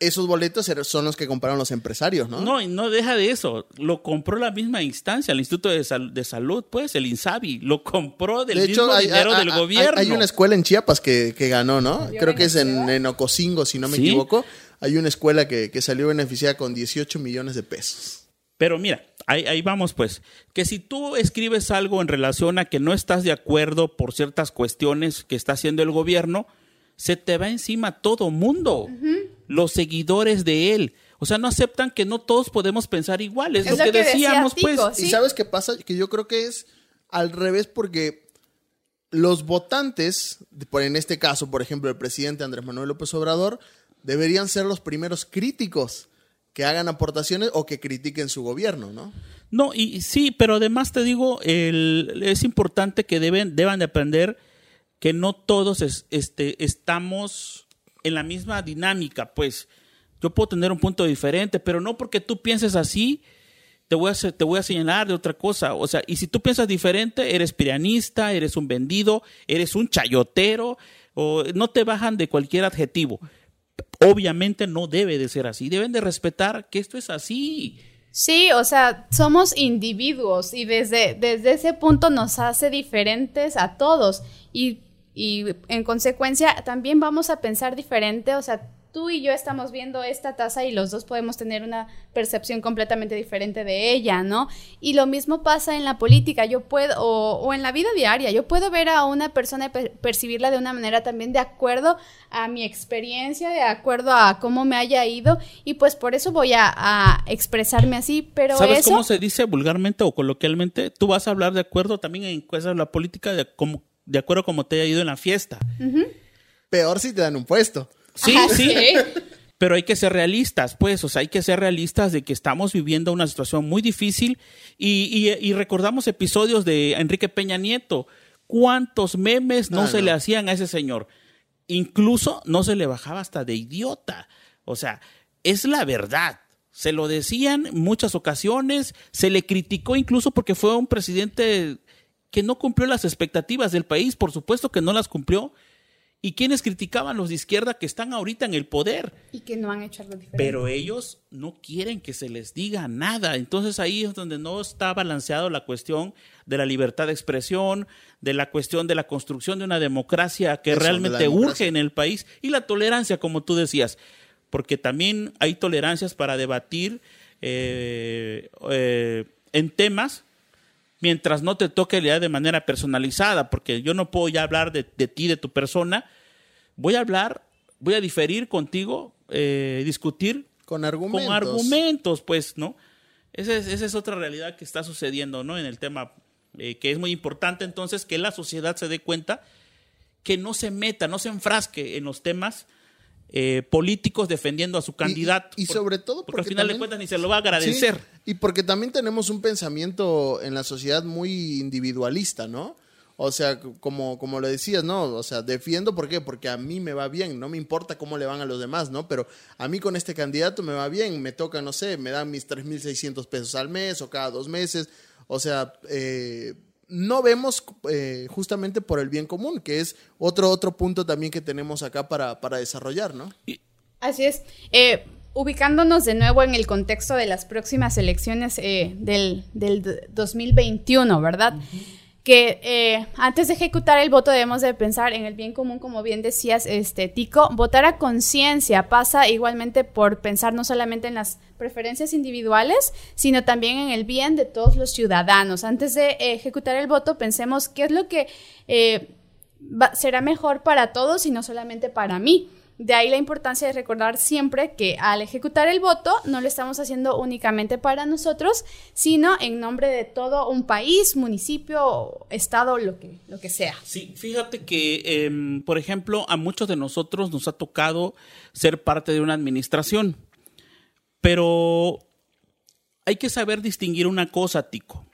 esos boletos er- son los que compraron los empresarios, ¿no? No, y no deja de eso. Lo compró la misma instancia, el Instituto de, Sal- de Salud, pues, el INSABI. Lo compró del mismo hay, dinero hay- del hay- gobierno. hay una escuela en Chiapas que, que ganó, ¿no? ¿Salió Creo que es en, en Ocosingo, si no me Sí. equivoco. Hay una escuela que, que salió beneficiada con 18 millones de pesos. Pero mira, ahí, ahí vamos pues, que si tú escribes algo en relación a que no estás de acuerdo por ciertas cuestiones que está haciendo el gobierno, se te va encima todo mundo, los seguidores de él. O sea, no aceptan que no todos podemos pensar igual, es, Es lo, lo que, que decía decíamos Tico, pues. Sí. ¿Y sabes qué pasa? Que yo creo que es al revés porque los votantes, por en este caso, por ejemplo, el presidente Andrés Manuel López Obrador, deberían ser los primeros críticos que hagan aportaciones o que critiquen su gobierno, ¿no? No, y y sí, pero además te digo, el- es importante que deben, deban de aprender que no todos es- este, estamos en la misma dinámica, pues yo puedo tener un punto diferente, pero no porque tú pienses así, te voy a, te voy a señalar de otra cosa. O sea, y si tú piensas diferente, eres piranista, eres un vendido, eres un chayotero, o no te bajan de cualquier adjetivo. Obviamente no debe de ser así, deben de respetar que esto es así. Sí, o sea, somos individuos y desde, desde ese punto nos hace diferentes a todos y, y en consecuencia también vamos a pensar diferente, o sea, tú y yo estamos viendo esta taza y los dos podemos tener una percepción completamente diferente de ella, ¿no? Y lo mismo pasa en la política, yo puedo, o, o en la vida diaria, yo puedo ver a una persona y per- percibirla de una manera también de acuerdo a mi experiencia, de acuerdo a cómo me haya ido, y pues por eso voy a, a expresarme así, pero ¿Sabes eso... cómo se dice vulgarmente o coloquialmente? Tú vas a hablar de acuerdo también en cosas de la política, de, como, de acuerdo a cómo te haya ido en la fiesta. Peor si te dan un puesto. Sí, Ajá, sí. sí. Pero hay que ser realistas, pues, o sea, hay que ser realistas de que estamos viviendo una situación muy difícil y, y- y recordamos episodios de Enrique Peña Nieto. ¿Cuántos memes no, No, se no. le hacían a ese señor? Incluso no se le bajaba hasta de idiota. O sea, es la verdad. Se lo decían en muchas ocasiones, se le criticó incluso porque fue un presidente que no cumplió las expectativas del país, por supuesto que no las cumplió. ¿Y quienes criticaban los de izquierda que están ahorita en el poder? Y que no han hecho algo diferente. Pero ellos no quieren que se les diga nada. Entonces ahí es donde no está balanceado la cuestión de la libertad de expresión, de la cuestión de la construcción de una democracia que Eso, de la realmente democracia. urge en el país y la tolerancia, como tú decías, porque también hay tolerancias para debatir eh, eh, en temas mientras no te toque leer de manera personalizada, porque yo no puedo ya hablar de, de ti, de tu persona. Voy a hablar, voy a diferir contigo, eh, discutir Con argumentos. con argumentos, pues, ¿no? Esa es, esa es otra realidad que está sucediendo, ¿no? En el tema, eh, que es muy importante entonces que la sociedad se dé cuenta que no se meta, no se enfrasque en los temas eh, políticos defendiendo a su candidato. y sobre todo porque, al porque final de también- cuentas ni se lo va a agradecer. Sí, y porque también tenemos un pensamiento en la sociedad muy individualista, ¿no? O sea, como, como lo decías, ¿no? O sea, defiendo, ¿por qué? Porque a mí me va bien, no me importa cómo le van a los demás, ¿no? Pero a mí con este candidato me va bien, me toca, no sé, me dan mis 3.600 pesos al mes o cada dos meses. O sea, eh, no vemos eh, justamente por el bien común, que es otro, otro punto también que tenemos acá para, para desarrollar, ¿no? Así es. Eh, ubicándonos de nuevo en el contexto de las próximas elecciones eh, del, del d- 2021, ¿verdad? Que eh, antes de ejecutar el voto debemos de pensar en el bien común, como bien decías, este Tico. Votar a conciencia pasa igualmente por pensar no solamente en las preferencias individuales, sino también en el bien de todos los ciudadanos. Antes de eh, ejecutar el voto, pensemos qué es lo que eh, será mejor para todos y no solamente para mí. De ahí la importancia de recordar siempre que al ejecutar el voto no lo estamos haciendo únicamente para nosotros, sino en nombre de todo un país, municipio, estado, lo que, lo que sea. Sí, fíjate que, em, por ejemplo, a muchos de nosotros nos ha tocado ser parte de una administración, pero hay que saber distinguir una cosa, Tico.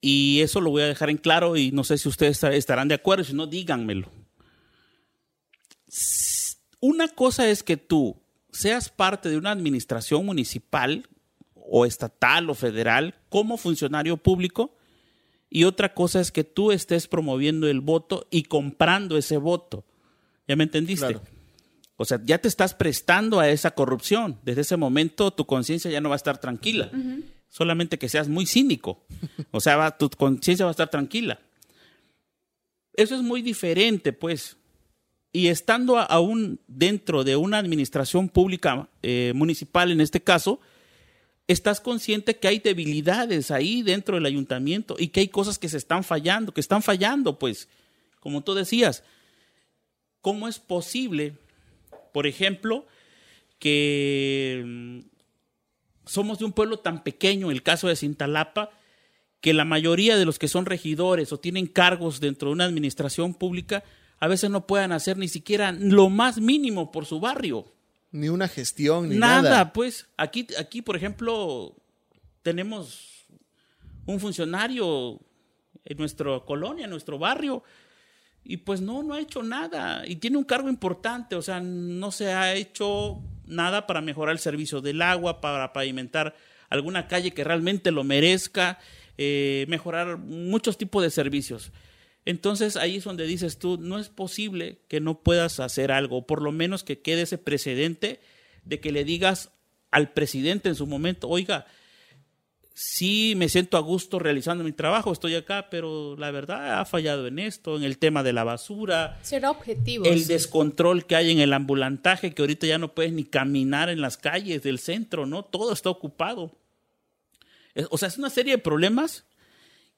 Y eso lo voy a dejar en claro y no sé si ustedes esta- estarán de acuerdo, si no, díganmelo. Una cosa es que tú seas parte de una administración municipal o estatal o federal como funcionario público y otra cosa es que tú estés promoviendo el voto y comprando ese voto. ¿Ya me entendiste? Claro. O sea, ya te estás prestando a esa corrupción. Desde ese momento tu conciencia ya no va a estar tranquila. Solamente que seas muy cínico. O sea, va- tu conciencia va a estar tranquila. Eso es muy diferente, pues. Y estando aún dentro de una administración pública eh, municipal, en este caso, estás consciente que hay debilidades ahí dentro del ayuntamiento y que hay cosas que se están fallando, que están fallando, pues, como tú decías, ¿cómo es posible, por ejemplo, que mm, somos de un pueblo tan pequeño, el caso de Cintalapa, que la mayoría de los que son regidores o tienen cargos dentro de una administración pública a veces no puedan hacer ni siquiera lo más mínimo por su barrio? Ni una gestión, ni nada, nada. pues aquí, aquí, por ejemplo, tenemos un funcionario en nuestra colonia, en nuestro barrio, y pues no, no ha hecho nada. Y tiene un cargo importante, o sea, no se ha hecho nada para mejorar el servicio del agua, para pavimentar alguna calle que realmente lo merezca, eh, mejorar muchos tipos de servicios. Entonces ahí es donde dices tú, no es posible que no puedas hacer algo, por lo menos que quede ese precedente de que le digas al presidente en su momento, oiga, sí me siento a gusto realizando mi trabajo, estoy acá, pero la verdad ha fallado en esto, en el tema de la basura, Ser objetivos. el descontrol que hay en el ambulantaje, que ahorita ya no puedes ni caminar en las calles del centro, ¿no? Todo está ocupado. O sea, es una serie de problemas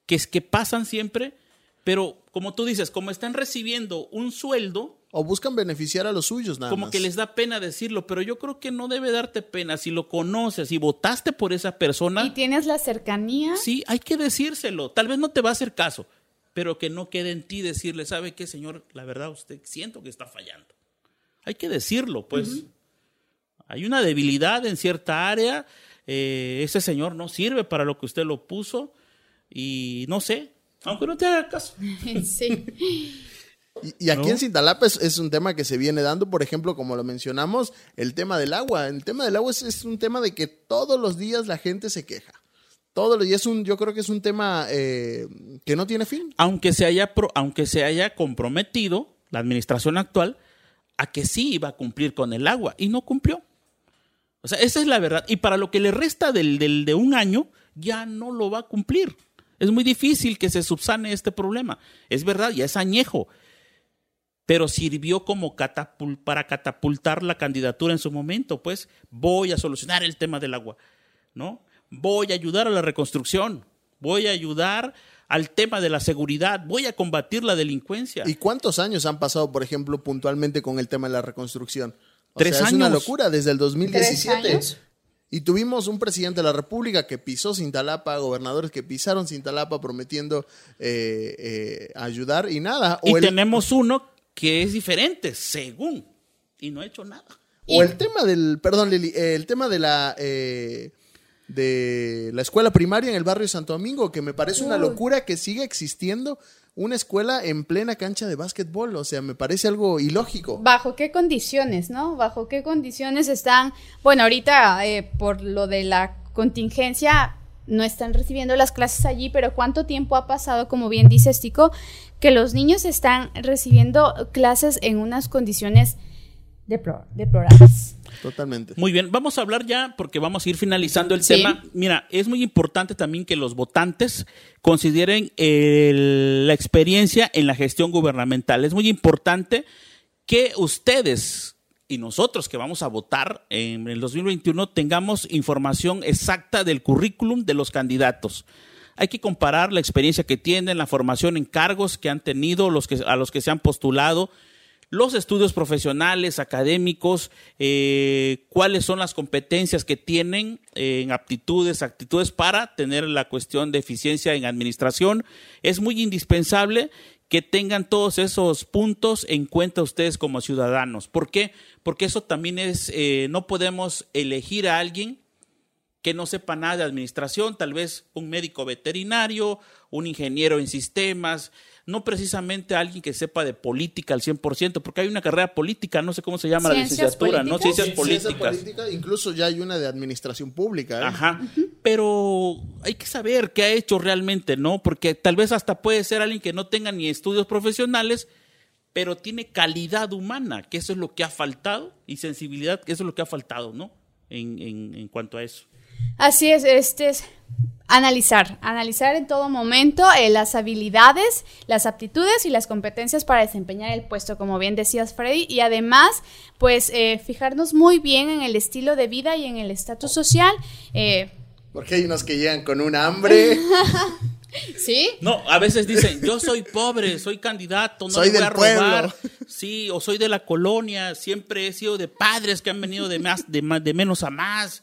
que, es, que pasan siempre, pero como tú dices, como están recibiendo un sueldo, O buscan beneficiar a los suyos, nada como más. que les da pena decirlo, pero yo creo que no debe darte pena. Si lo conoces y votaste por esa persona, Y tienes la cercanía. Sí, hay que decírselo. Tal vez no te va a hacer caso, pero que no quede en ti decirle, ¿sabe qué, señor? La verdad, usted siento que está fallando. Hay que decirlo, pues. Hay una debilidad en cierta área. eh, ese señor no sirve para lo que usted lo puso. Y no sé, aunque no te haga caso. sí. Y, y aquí ¿No? en Cintalapa es, es un tema que se viene dando, por ejemplo, como lo mencionamos, el tema del agua. El tema del agua es, es un tema de que todos los días la gente se queja. Todos los días es un, yo creo que es un tema eh, que no tiene fin. Aunque se, haya pro- aunque se haya comprometido la administración actual a que sí iba a cumplir con el agua y no cumplió. O sea, esa es la verdad. Y para lo que le resta del, del- de un año, ya no lo va a cumplir. Es muy difícil que se subsane este problema. Es verdad, ya es añejo. Pero sirvió como catapul para catapultar la candidatura en su momento. Pues voy a solucionar el tema del agua, ¿no? Voy a ayudar a la reconstrucción. voy a ayudar al tema de la seguridad, voy a combatir la delincuencia. ¿Y cuántos años han pasado, por ejemplo, puntualmente con el tema de la reconstrucción? O Tres sea, Es una años. locura desde el 2017. años? Y tuvimos un presidente de la República que pisó Cintalapa, gobernadores que pisaron Cintalapa prometiendo eh, eh, ayudar y nada. y O el, tenemos uno que es diferente, según, y no ha hecho nada. o el tema del, perdón Lili, eh, el tema de la eh, de la escuela primaria en el barrio Santo Domingo, que me parece una locura que siga existiendo una escuela en plena cancha de básquetbol. O sea, me parece algo ilógico. ¿Bajo qué condiciones, no? ¿Bajo qué condiciones están? Bueno, ahorita eh, por lo de la contingencia no están recibiendo las clases allí, pero ¿cuánto tiempo ha pasado, como bien dice Tico, que los niños están recibiendo clases en unas condiciones deplor- deplorables? Totalmente. Muy bien, vamos a hablar ya porque vamos a ir finalizando el Sí. tema. Mira, es muy importante también que los votantes consideren el- la experiencia en la gestión gubernamental. Es muy importante que ustedes y nosotros que vamos a votar en el 2021 tengamos información exacta del currículum de los candidatos. Hay que comparar la experiencia que tienen, la formación en cargos que han tenido, los que, a los que se han postulado, los estudios profesionales, académicos, eh, cuáles son las competencias que tienen eh, en aptitudes, actitudes para tener la cuestión de eficiencia en administración. Es muy indispensable que tengan todos esos puntos en cuenta ustedes como ciudadanos. ¿Por qué? Porque eso también es, eh, no podemos elegir a alguien que no sepa nada de administración, tal vez un médico veterinario, un ingeniero en sistemas, no precisamente alguien que sepa de política al 100%, porque hay una carrera política, no sé cómo se llama la ¿Ciencias licenciatura, ¿no? políticas? Ciencias políticas. política, incluso ya hay una de administración pública. ¿eh? Ajá. Pero hay que saber qué ha hecho realmente, ¿no? Porque tal vez hasta puede ser alguien que no tenga ni estudios profesionales, pero tiene calidad humana, que eso es lo que ha faltado, y sensibilidad, que eso es lo que ha faltado, ¿no? En, en, en cuanto a eso. Así es, este es analizar, analizar en todo momento eh, las habilidades, las aptitudes y las competencias para desempeñar el puesto, como bien decías Freddy, y además, pues eh, fijarnos muy bien en el estilo de vida y en el estatus social. eh, Porque hay unos que llegan con un hambre. ¿Sí? No, a veces dicen, yo soy pobre, soy candidato, no Soy le voy del a robar. pueblo. Sí, o soy de la colonia, siempre he sido de padres que han venido de más, de más, de menos a más.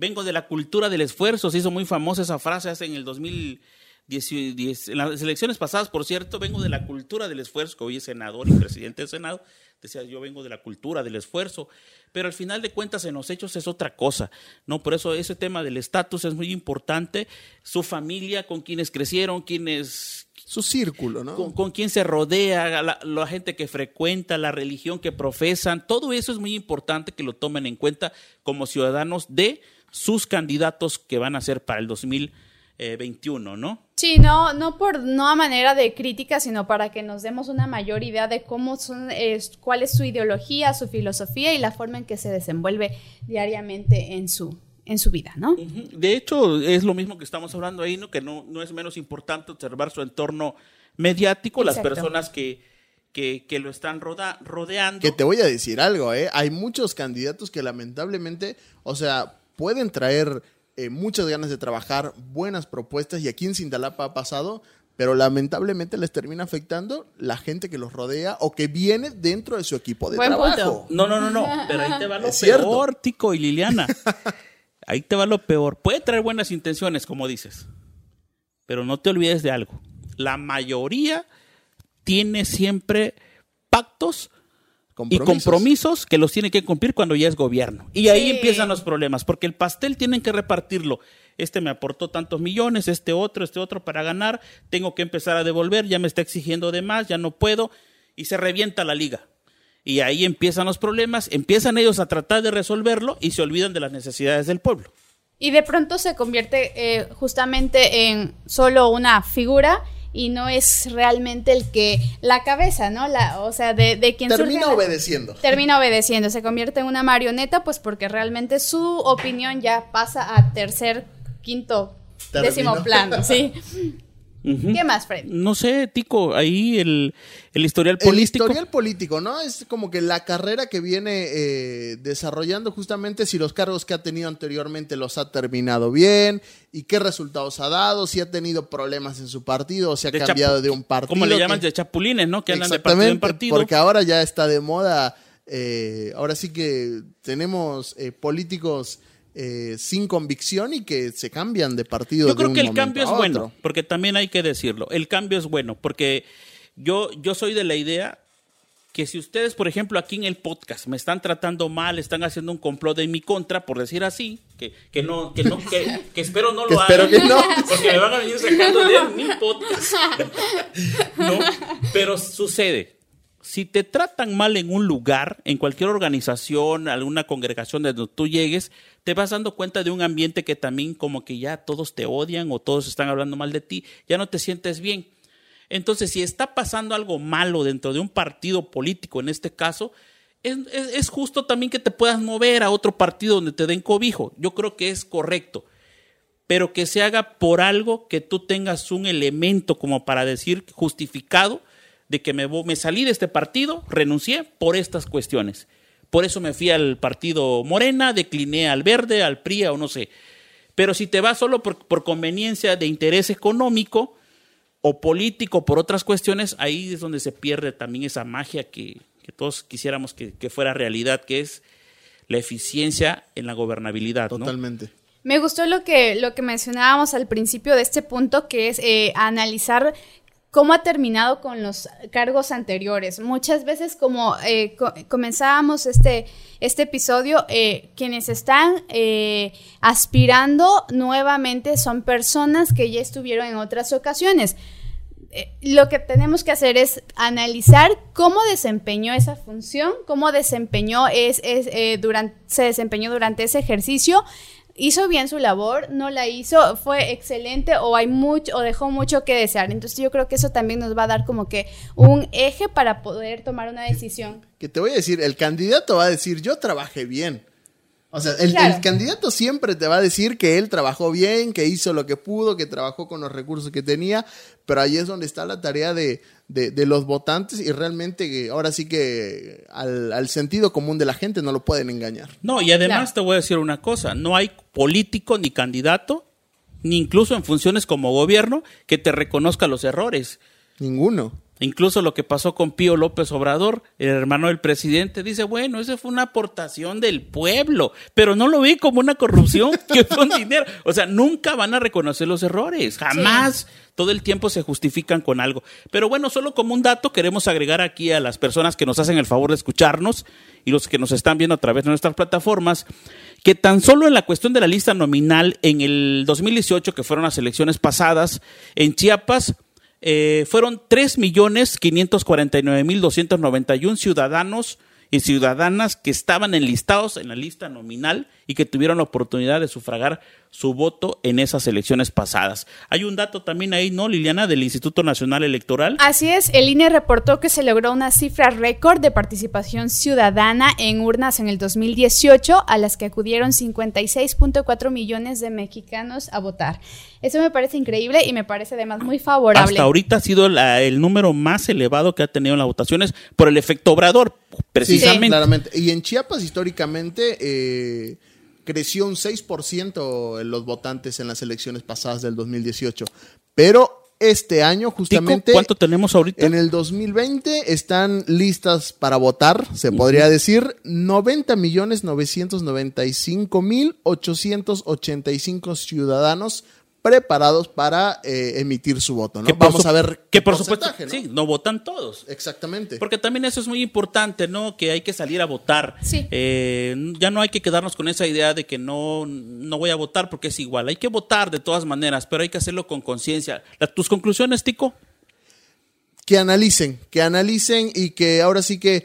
Vengo de la cultura del esfuerzo, se hizo muy famosa esa frase hace en el 2010, diez- en las elecciones pasadas, por cierto, vengo de la cultura del esfuerzo, que hoy es senador y presidente del Senado, decía yo vengo de la cultura del esfuerzo, pero al final de cuentas en los hechos es otra cosa, ¿no? Por eso ese tema del estatus es muy importante, su familia, con quienes crecieron, quienes Su círculo, ¿no? con, con quién se rodea, la, la gente que frecuenta, la religión que profesan, todo eso es muy importante que lo tomen en cuenta como ciudadanos de sus candidatos que van a ser para el 2021, ¿no? Sí, no, no por no a manera de crítica, sino para que nos demos una mayor idea de cómo son, es, cuál es su ideología, su filosofía y la forma en que se desenvuelve diariamente en su, en su vida, ¿no? De hecho, es lo mismo que estamos hablando ahí, ¿no? Que no, no es menos importante observar su entorno mediático, las personas que, que, que lo están roda- rodeando. Que te voy a decir algo, ¿eh? Hay muchos candidatos que lamentablemente, o sea, pueden traer eh, muchas ganas de trabajar, buenas propuestas, y aquí en Cintalapa ha pasado, pero lamentablemente les termina afectando la gente que los rodea o que viene dentro de su equipo de Buen trabajo. punto. No, no, no, no, pero ahí te va lo Es cierto. peor, Tico y Liliana. Ahí te va lo peor. Puede traer buenas intenciones, como dices, pero no te olvides de algo. La mayoría tiene siempre pactos y compromisos que los tiene que cumplir cuando ya es gobierno. Y ahí Sí. empiezan los problemas, porque el pastel tienen que repartirlo. Este me aportó tantos millones, este otro, este otro para ganar, tengo que empezar a devolver, ya me está exigiendo de más, ya no puedo, y se revienta la liga. Y ahí empiezan los problemas, empiezan ellos a tratar de resolverlo y se olvidan de las necesidades del pueblo. Y de pronto se convierte eh, justamente en solo una figura y no es realmente el que la cabeza, ¿no? La, o sea, de, de quien Termina surge obedeciendo. termina obedeciendo, se convierte en una marioneta, pues porque realmente su opinión ya pasa a tercer, quinto, décimo plano, sí. ¿Qué más, Fred? No sé, Tico, ahí el, el historial El político. historial político, ¿no? Es como que la carrera que viene eh, desarrollando justamente si los cargos que ha tenido anteriormente los ha terminado bien y qué resultados ha dado, si ha tenido problemas en su partido o si ha de cambiado de un partido. Como le que- llaman de chapulines, ¿no? Que andan de partido en partido. porque ahora ya está de moda. eh, ahora sí que tenemos eh, políticos eh, sin convicción y que se cambian de partido. Yo de creo un que el cambio es bueno, porque también hay que decirlo. El cambio es bueno, porque yo, yo soy de la idea que si ustedes, por ejemplo, aquí en el podcast me están tratando mal, están haciendo un complot en mi contra, por decir así, que, que no, que no, que, que espero no Que lo espero hagan, que no. porque me van a venir sacando de mi podcast. no, pero sucede. Si te tratan mal en un lugar, en cualquier organización, alguna congregación de donde tú llegues, te vas dando cuenta de un ambiente que también como que ya todos te odian o todos están hablando mal de ti, ya no te sientes bien. Entonces, si está pasando algo malo dentro de un partido político, en este caso, es, es- es justo también que te puedas mover a otro partido donde te den cobijo. Yo creo que es correcto pero que se haga por algo que tú tengas un elemento como para decir justificado de que me, me salí de este partido, renuncié por estas cuestiones. Por eso me fui al partido Morena, decliné al Verde, al PRI o no sé. Pero si te vas solo por, por conveniencia de interés económico o político por otras cuestiones, ahí es donde se pierde también esa magia que, que todos quisiéramos que, que fuera realidad, que es la eficiencia en la gobernabilidad. ¿no? Totalmente. Me gustó lo que, lo que mencionábamos al principio de este punto, que es eh, analizar cómo ha terminado con los cargos anteriores. Muchas veces, como eh, co- comenzábamos este, este episodio, eh, quienes están eh, aspirando nuevamente son personas que ya estuvieron en otras ocasiones. Lo que tenemos que hacer es analizar cómo desempeñó esa función, cómo desempeñó es, durante, se desempeñó durante ese ejercicio, hizo bien su labor, no la hizo, fue excelente o hay mucho o dejó mucho que desear. Entonces yo creo que eso también nos va a dar como que un eje para poder tomar una decisión. Que te voy a decir, el candidato va a decir, yo trabajé bien. O sea, el, Claro. el candidato siempre te va a decir que él trabajó bien, que hizo lo que pudo, que trabajó con los recursos que tenía, pero ahí es donde está la tarea de, de- de los votantes y realmente que ahora sí que al, al sentido común de la gente no lo pueden engañar. No, y además Claro. te voy a decir una cosa, no hay político ni candidato, ni incluso en funciones como gobierno, que te reconozca los errores. Ninguno. Incluso lo que pasó con Pío López Obrador, el hermano del presidente, dice, bueno, esa fue una aportación del pueblo, pero no lo ve como una corrupción, que fue un dinero. O sea, nunca van a reconocer los errores, jamás. Todo el tiempo se justifican con algo. Pero bueno, solo como un dato, queremos agregar aquí a las personas que nos hacen el favor de escucharnos y los que nos están viendo a través de nuestras plataformas, que tan solo en la cuestión de la lista nominal en el 2018, que fueron las elecciones pasadas, en Chiapas, eh, fueron 3.549.291 ciudadanos y ciudadanas que estaban enlistados en la lista nominal y que tuvieron la oportunidad de sufragar su voto en esas elecciones pasadas. Hay un dato también ahí, ¿no, Liliana, del Instituto Nacional Electoral? Así es, el INE reportó que se logró una cifra récord de participación ciudadana en urnas en el 2018, a las que acudieron 56.4 millones de mexicanos a votar. Eso me parece increíble y me parece además muy favorable. Hasta ahorita ha sido la- el número más elevado que ha tenido en las votaciones por el efecto obrador, precisamente. Sí, claramente. Y en Chiapas, históricamente, eh, creció un 6% en los votantes en las elecciones pasadas del 2018. Pero este año, Tico, justamente. ¿Cuánto tenemos ahorita? En el 2020 están listas para votar, se podría decir, 90 millones 995 mil 885 ciudadanos preparados para eh, emitir su voto, ¿no? Que Vamos su- a ver que qué por supuesto, porcentaje, ¿no? sí, no votan todos. Exactamente. Porque también eso es muy importante, ¿no? Que hay que salir a votar. Sí. Eh, ya no hay que quedarnos con esa idea de que no, no voy a votar porque es igual. Hay que votar de todas maneras, pero hay que hacerlo con conciencia. La- ¿Tus conclusiones, Tico? que analicen, que analicen y que ahora sí que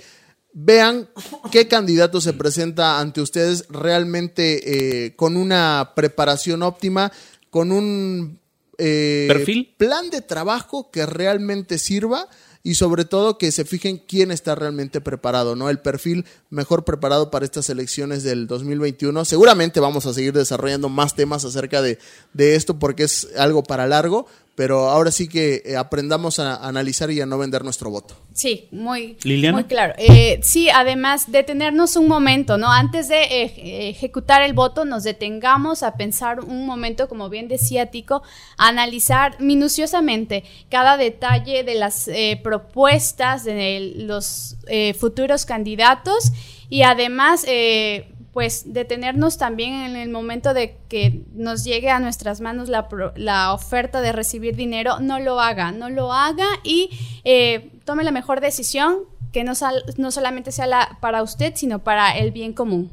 vean qué candidato se presenta ante ustedes realmente eh, con una preparación óptima, con un eh, ¿Perfil? plan de trabajo que realmente sirva y sobre todo que se fijen quién está realmente preparado, ¿no? El perfil mejor preparado para estas elecciones del 2021. Seguramente vamos a seguir desarrollando más temas acerca de, de esto porque es algo para largo, pero ahora sí que eh, aprendamos a analizar y a no vender nuestro voto. Sí, muy, Liliana. muy claro. Eh, sí, además, detenernos un momento, ¿no? Antes de eh, ejecutar el voto, nos detengamos a pensar un momento, como bien decía Tico, a analizar minuciosamente cada detalle de las eh, propuestas de los eh, futuros candidatos y además eh, pues detenernos también en el momento de que nos llegue a nuestras manos la, la oferta de recibir dinero, no lo haga, no lo haga y eh, tome la mejor decisión que no, sal- no solamente sea la, para usted, sino para el bien común.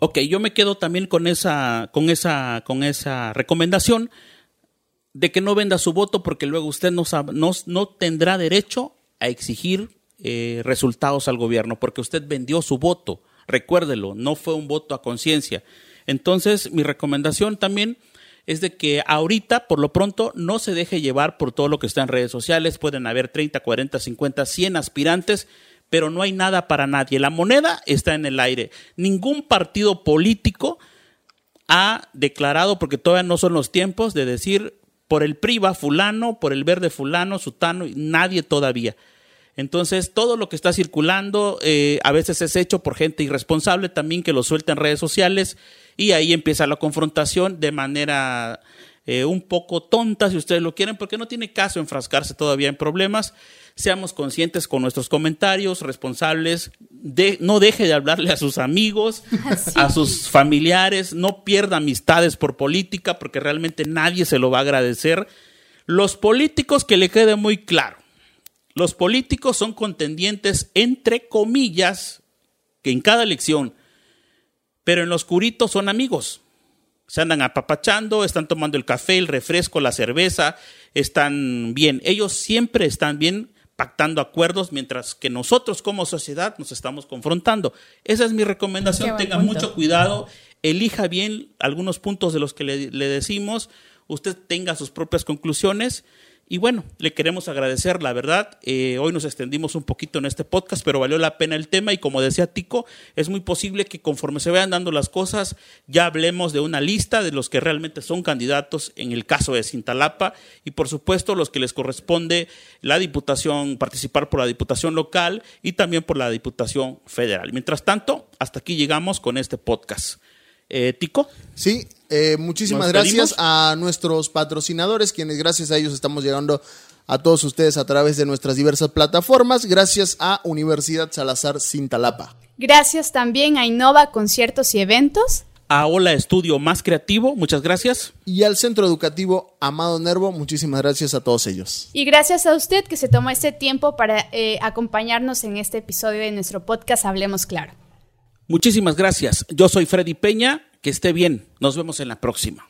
Ok, yo me quedo también con esa, con esa, con esa recomendación de que no venda su voto porque luego usted no, no, no tendrá derecho a exigir eh, resultados al gobierno porque usted vendió su voto. Recuérdelo, no fue un voto a conciencia. Entonces, mi recomendación también es de que ahorita, por lo pronto, no se deje llevar por todo lo que está en redes sociales. Pueden haber 30, 40, 50, 100 aspirantes, pero no hay nada para nadie. La moneda está en el aire. Ningún partido político ha declarado, porque todavía no son los tiempos, de decir por el PRI va fulano, por el verde fulano, sutano, nadie todavía. Entonces, todo lo que está circulando eh, a veces es hecho por gente irresponsable también que lo suelta en redes sociales y ahí empieza la confrontación de manera eh, un poco tonta, si ustedes lo quieren, porque no tiene caso enfrascarse todavía en problemas. Seamos conscientes con nuestros comentarios, responsables, de, no deje de hablarle a sus amigos, a sus familiares, no pierda amistades por política, porque realmente nadie se lo va a agradecer. Los políticos que le quede muy claro, los políticos son contendientes entre comillas que en cada elección, pero en los curitos son amigos. Se andan apapachando, están tomando el café, el refresco, la cerveza, están bien. Ellos siempre están bien pactando acuerdos, mientras que nosotros como sociedad nos estamos confrontando. Esa es mi recomendación. Tenga punto. mucho cuidado, elija bien algunos puntos de los que le, le decimos, usted tenga sus propias conclusiones. Y bueno, le queremos agradecer, la verdad. eh, hoy nos extendimos un poquito en este podcast, pero valió la pena el tema. Y como decía Tico, es muy posible que conforme se vayan dando las cosas, ya hablemos de una lista de los que realmente son candidatos en el caso de Cintalapa. Y por supuesto, los que les corresponde la diputación, participar por la diputación local y también por la diputación federal. Mientras tanto, hasta aquí llegamos con este podcast. Eh, Tico. Sí, eh, muchísimas ¿Nos gracias a nuestros patrocinadores, quienes gracias a ellos estamos llegando a todos ustedes a través de nuestras diversas plataformas. Gracias a Universidad Salazar Cintalapa. Gracias también a Innova Conciertos y Eventos. A Hola Estudio Más Creativo, muchas gracias. Y al Centro Educativo Amado Nervo, muchísimas gracias a todos ellos. Y gracias a usted que se tomó este tiempo para eh, acompañarnos en este episodio de nuestro podcast Hablemos Claro. Muchísimas gracias. Yo soy Freddy Peña. Que esté bien. Nos vemos en la próxima.